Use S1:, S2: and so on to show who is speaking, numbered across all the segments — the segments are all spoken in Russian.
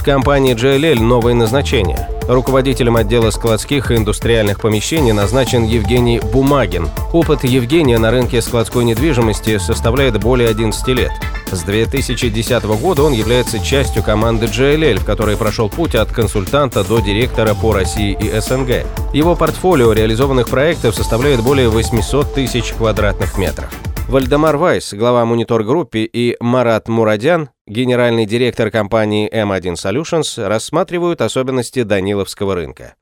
S1: В компании JLL новое назначение. Руководителем отдела складских и индустриальных помещений назначен Евгений Бумагин. Опыт Евгения на рынке складской недвижимости составляет более 11 лет. С 2010 года он является частью команды JLL, в которой прошел путь от консультанта до директора по России и СНГ. Его портфолио реализованных проектов составляет более 800 тысяч квадратных метров. Вальдемар Вайс, глава Monitor Gruppe, и Марат Мурадян, генеральный директор компании M1 Solutions, рассматривают особенности Даниловского рынка.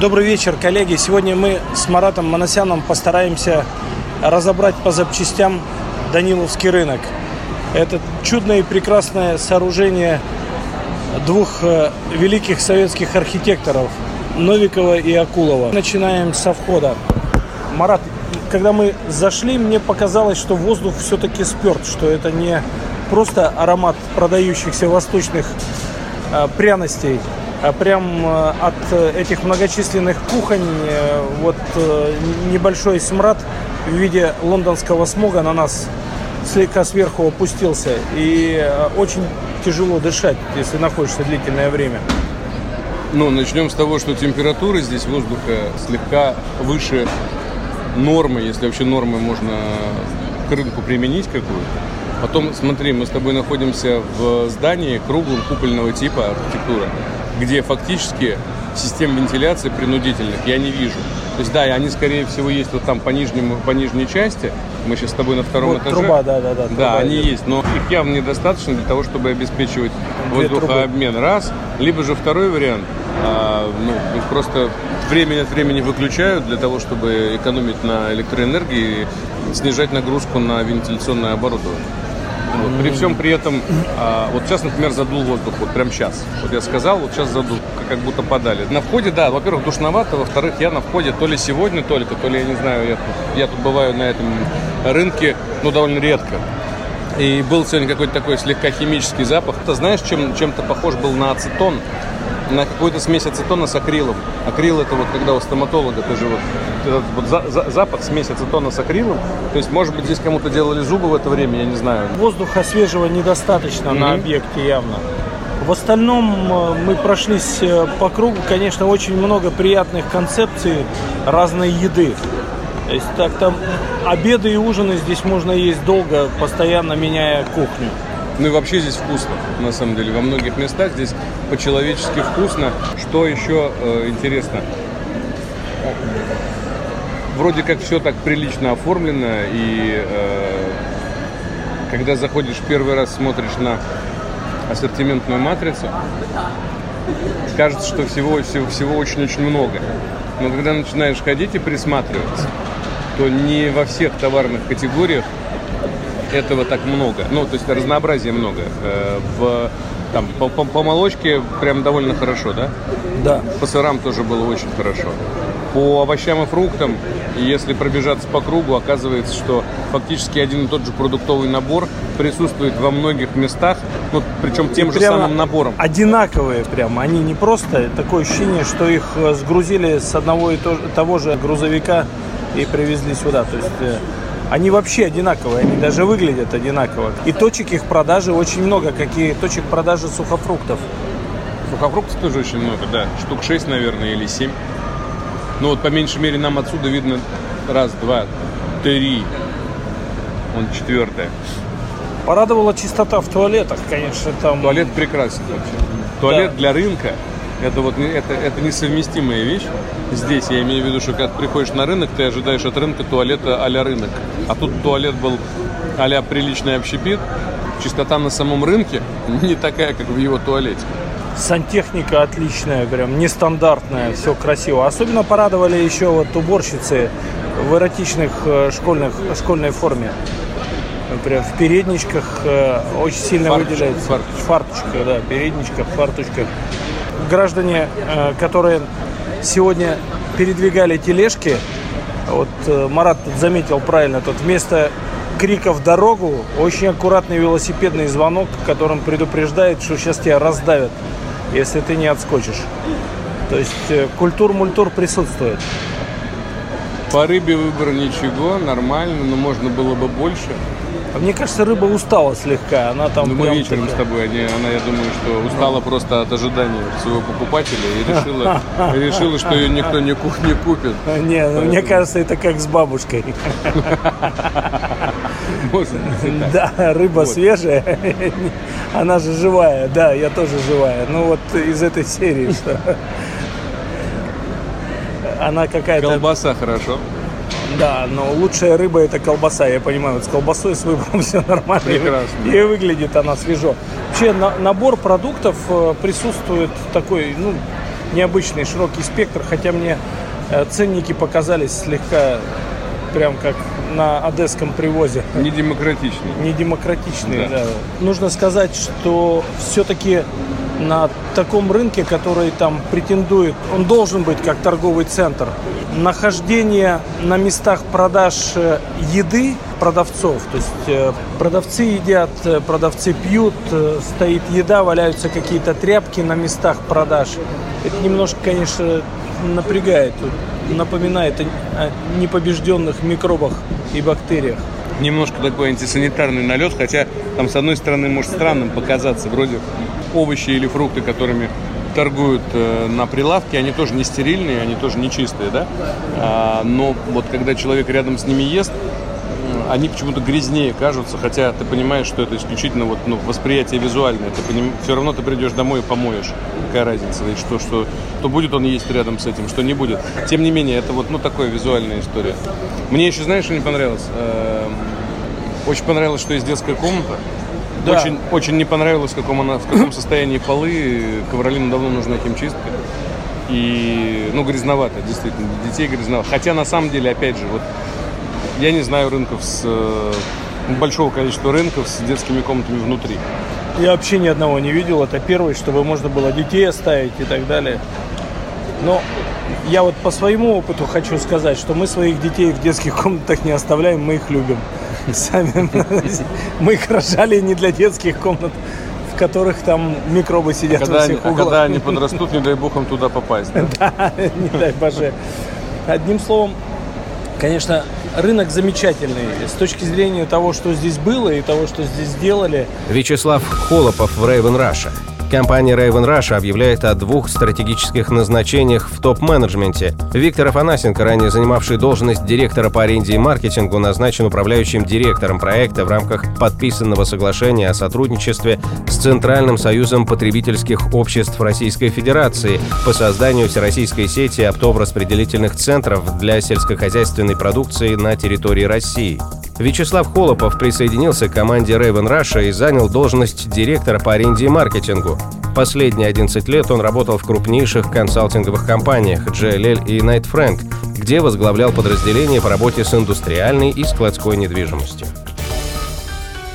S2: Добрый вечер, коллеги. Сегодня мы с Маратом Манасяном постараемся разобрать по запчастям Даниловский рынок. Это чудное и прекрасное сооружение двух э, великих советских архитекторов Новикова и Акулова. Начинаем со входа. Марат, когда мы зашли, мне показалось, что воздух все-таки сперт, что это не просто аромат продающихся восточных э, пряностей, а прям э, от этих многочисленных кухонь э, вот э, небольшой смрад в виде лондонского смога на нас слегка сверху опустился. И э, очень тяжело дышать, если находишься длительное время.
S3: Ну, начнем с того, что температура здесь воздуха слегка выше нормы, если вообще нормы можно к рынку применить какую-то. Потом, смотри, мы с тобой находимся в здании круглом купольного типа архитектура, где фактически систем вентиляции принудительных я не вижу. То есть, да, они, скорее всего, есть вот там по, нижнему, по нижней части. Мы сейчас с тобой на втором
S2: Вот
S3: этаже.
S2: труба, да, да, да.
S3: Да, они
S2: идет.
S3: есть, но их явно недостаточно для того, чтобы обеспечивать
S2: Две
S3: воздухообмен. Раз. Либо же второй вариант, а, ну, их просто время от времени выключают для того, чтобы экономить на электроэнергии и снижать нагрузку на вентиляционное оборудование. Вот. При всем при этом, а, вот сейчас, например, задул воздух, вот прям сейчас. Вот я сказал, вот сейчас задул, как- будто подали. На входе, да, во-первых, душновато, во-вторых, я на входе то ли сегодня только, то ли, я не знаю, я тут, я тут бываю на этом рынке, ну, довольно редко. И был сегодня какой-то такой слегка химический запах. Ты знаешь, чем, чем-то похож был на ацетон? На какую-то смесь ацетона с акрилом. Акрил это вот когда у стоматолога тоже вот, этот вот за- за- запах смесь ацетона с акрилом. То есть, может быть, здесь кому-то делали зубы в это время, я не знаю.
S2: Воздуха свежего недостаточно на
S3: Мгм.
S2: объекте явно. В остальном э, мы прошлись э, по кругу, конечно, очень много приятных концепций разной еды. То есть так там обеды и ужины здесь можно есть долго, постоянно меняя кухню.
S3: Ну и вообще здесь вкусно, на самом деле. Во многих местах здесь по-человечески вкусно. Что еще э, интересно? Вроде как все так прилично оформлено, и э, когда заходишь первый раз, смотришь на ассортиментную матрицу, кажется, что всего, всего, всего очень-очень много. Но когда начинаешь ходить и присматриваться, то не во всех товарных категориях этого так много. Ну, то есть разнообразия много. Э, В, там, по, по- по молочке прям довольно хорошо, да?
S2: Да.
S3: По сырам тоже было очень хорошо. По овощам и фруктам, если пробежаться по кругу, оказывается, что фактически один и тот же продуктовый набор присутствует во многих местах, ну, причем тем же
S2: Прямо
S3: самым набором.
S2: Одинаковые прямо. Они не просто. Такое ощущение, что их э, сгрузили с одного и то- того же грузовика и привезли сюда. То есть э, они вообще одинаковые. Они даже выглядят одинаково. И точек их продажи очень много. Какие точек продажи сухофруктов.
S3: Сухофруктов тоже очень много, да. Штук 6, наверное, или 7. Ну вот по меньшей мере нам отсюда видно раз, два, три. Он четвертая.
S2: Порадовала чистота в туалетах, конечно, там.
S3: Туалет прекрасен вообще. Туалет для рынка это вот это, это несовместимая вещь. Здесь я имею в виду, что когда ты приходишь на рынок, ты ожидаешь от рынка туалета а-ля рынок. А тут туалет был а-ля приличный общепит. Чистота на самом рынке не такая, как в его туалете.
S2: Сантехника отличная, прям нестандартная, все красиво. Особенно порадовали еще вот уборщицы в эротичных э, школьных, школьной форме. Прям в передничках э, очень сильно
S3: Фарточках,
S2: выделяется.
S3: фарточках.
S2: В фарточках, да, передничках, фарточках. Граждане, э, которые сегодня передвигали тележки Вот э, Марат заметил правильно, тут вместо криков дорогу очень аккуратный велосипедный звонок, которым предупреждает, что сейчас тебя раздавят, если ты не отскочишь. То есть э, культур-мультур присутствует.
S3: По рыбе выбор ничего, нормально, но можно было бы больше.
S2: А Мне кажется, рыба устала слегка. Она там
S3: Ну, мы вечером
S2: такая-
S3: с тобой, они- она, я думаю, что устала просто от ожидания своего покупателя и решила, решила что ее никто не, ку- не купит.
S2: Не, ну, мне кажется, это как с бабушкой.
S3: Может быть.
S2: Да, рыба
S3: Вот.
S2: свежая, она же живая, да, я тоже живая. Ну вот из этой серии, что она какая-то...
S3: Колбаса хорошо.
S2: Да, но лучшая рыба это колбаса, я понимаю. Вот с колбасой, с выбором все нормально.
S3: Прекрасно.
S2: И выглядит она свежо. Вообще на- набор продуктов э, присутствует такой, ну, необычный, широкий спектр, хотя мне э, ценники показались слегка прям как на одесском привозе.
S3: Не демократичный.
S2: недемократичные.
S3: Да.
S2: Да. Нужно сказать, что все-таки на таком рынке, который там претендует, он должен быть как торговый центр. Нахождение на местах продаж э, еды продавцов, то есть э, продавцы едят, э, продавцы пьют, стоит еда, валяются какие-то тряпки на местах продаж. Это немножко, конечно, напрягает, напоминает о непобежденных микробах и бактериях.
S3: Немножко такой антисанитарный налет, хотя там с одной стороны может странным показаться, вроде овощи или фрукты, которыми торгуют э, на прилавке, они тоже не стерильные, они тоже не чистые, да? А, но вот когда человек рядом с ними ест, они почему-то грязнее кажутся, хотя ты понимаешь, что это исключительно вот, ну, восприятие визуальное. Ты поним... Все равно ты придешь домой и помоешь. Какая разница? И что, что, что будет он есть рядом с этим, что не будет. Тем не менее, это вот ну, такая визуальная история. Мне еще, знаешь, что не понравилось? Эм, Очень понравилось, что есть детская комната.
S2: Да.
S3: Очень, очень не понравилось, в каком, она, в каком состоянии полы. Ковролину давно нужна химчистка. И, ну, грязновато, действительно. для Детей грязновато. Хотя, на самом деле, опять же, вот я не знаю рынков с э, большого количества рынков с детскими комнатами внутри.
S2: Я вообще ни одного не видел. Это первый, чтобы можно было детей оставить и так далее. Но я вот по своему опыту хочу сказать, что мы своих детей в детских комнатах не оставляем, мы их любим. Сами мы их рожали не для детских комнат, в которых там микробы сидят
S3: Когда
S2: во
S3: они,
S2: всех
S3: а
S2: углах.
S3: когда они подрастут, не дай бог им туда попасть. да?
S2: не дай боже. Одним словом, конечно, рынок замечательный с точки зрения того, что здесь было и того, что здесь сделали.
S1: Вячеслав Холопов в Raven Russia. Компания Raven Russia объявляет о двух стратегических назначениях в топ-менеджменте. Виктор Афанасенко, ранее занимавший должность директора по аренде и маркетингу, назначен управляющим директором проекта в рамках подписанного соглашения о сотрудничестве с Центральным союзом потребительских обществ Российской Федерации по созданию всероссийской сети оптово-распределительных центров для сельскохозяйственной продукции на территории России. Вячеслав Холопов присоединился к команде Raven Russia и занял должность директора по аренде и маркетингу. Последние 11 лет он работал в крупнейших консалтинговых компаниях JLL и Knight Frank, где возглавлял подразделение по работе с индустриальной и складской недвижимостью.